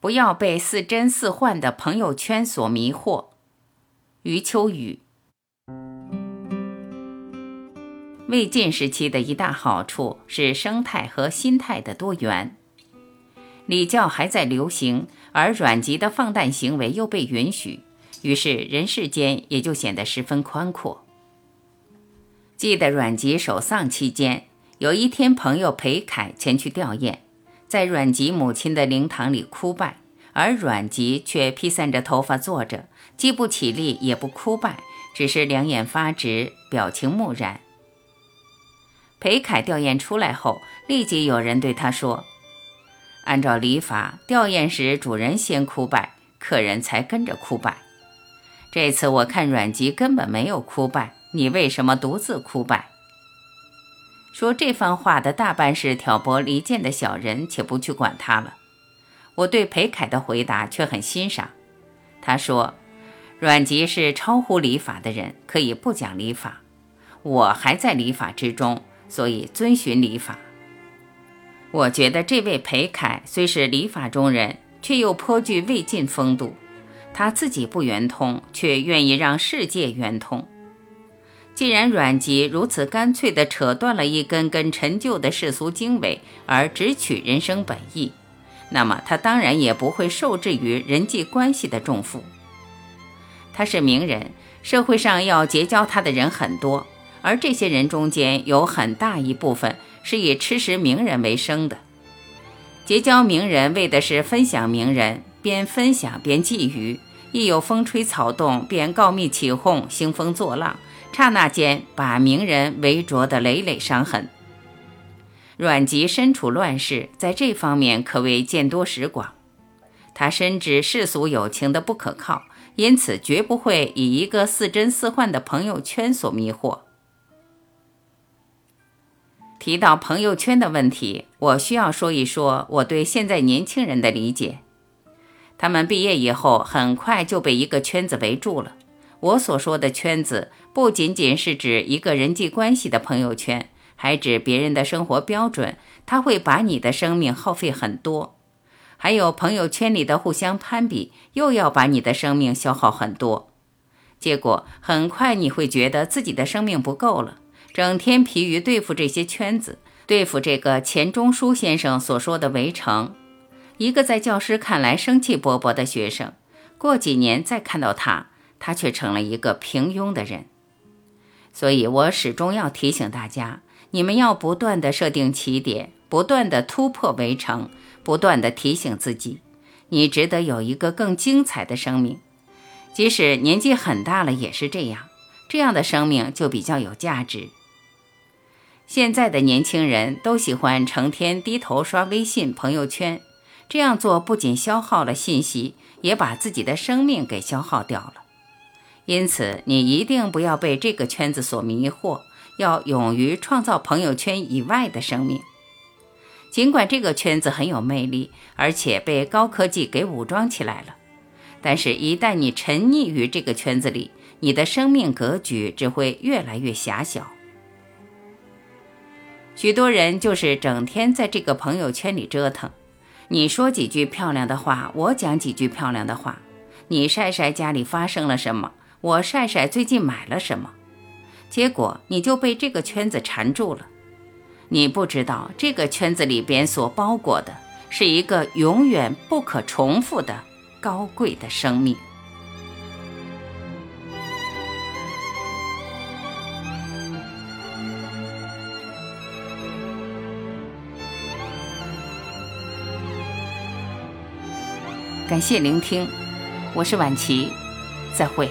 不要被似真似幻的朋友圈所迷惑。余秋雨。魏晋时期的一大好处是生态和心态的多元，礼教还在流行，而阮籍的放诞行为又被允许，于是人世间也就显得十分宽阔。记得阮籍守丧期间。有一天，朋友裴凯前去吊唁，在阮籍母亲的灵堂里哭拜，而阮籍却披散着头发坐着，既不起立，也不哭拜，只是两眼发直，表情木然。裴凯吊唁出来后，立即有人对他说：“按照礼法，吊唁时主人先哭拜，客人才跟着哭拜。这次我看阮籍根本没有哭拜，你为什么独自哭拜？”说这番话的大半是挑拨离间的小人，且不去管他了。我对裴凯的回答却很欣赏。他说：“阮籍是超乎礼法的人，可以不讲礼法。我还在礼法之中，所以遵循礼法。我觉得这位裴凯虽是礼法中人，却又颇具魏晋风度。他自己不圆通，却愿意让世界圆通。”既然阮籍如此干脆地扯断了一根根陈旧的世俗经纬，而只取人生本意，那么他当然也不会受制于人际关系的重负。他是名人，社会上要结交他的人很多，而这些人中间有很大一部分是以吃食名人为生的。结交名人为的是分享名人，边分享边觊觎，一有风吹草动便告密起哄，兴风作浪。刹那间，把名人围着的累累伤痕。阮籍身处乱世，在这方面可谓见多识广。他深知世俗友情的不可靠，因此绝不会以一个似真似幻的朋友圈所迷惑。提到朋友圈的问题，我需要说一说我对现在年轻人的理解。他们毕业以后，很快就被一个圈子围住了。我所说的圈子，不仅仅是指一个人际关系的朋友圈，还指别人的生活标准。他会把你的生命耗费很多，还有朋友圈里的互相攀比，又要把你的生命消耗很多。结果很快你会觉得自己的生命不够了，整天疲于对付这些圈子，对付这个钱钟书先生所说的围城。一个在教师看来生气勃勃的学生，过几年再看到他。他却成了一个平庸的人，所以我始终要提醒大家：你们要不断的设定起点，不断的突破围城，不断的提醒自己，你值得有一个更精彩的生命。即使年纪很大了，也是这样，这样的生命就比较有价值。现在的年轻人都喜欢成天低头刷微信朋友圈，这样做不仅消耗了信息，也把自己的生命给消耗掉了。因此，你一定不要被这个圈子所迷惑，要勇于创造朋友圈以外的生命。尽管这个圈子很有魅力，而且被高科技给武装起来了，但是，一旦你沉溺于这个圈子里，你的生命格局只会越来越狭小。许多人就是整天在这个朋友圈里折腾，你说几句漂亮的话，我讲几句漂亮的话，你晒晒家里发生了什么。我晒晒最近买了什么，结果你就被这个圈子缠住了。你不知道这个圈子里边所包裹的是一个永远不可重复的高贵的生命。感谢聆听，我是婉琪，再会。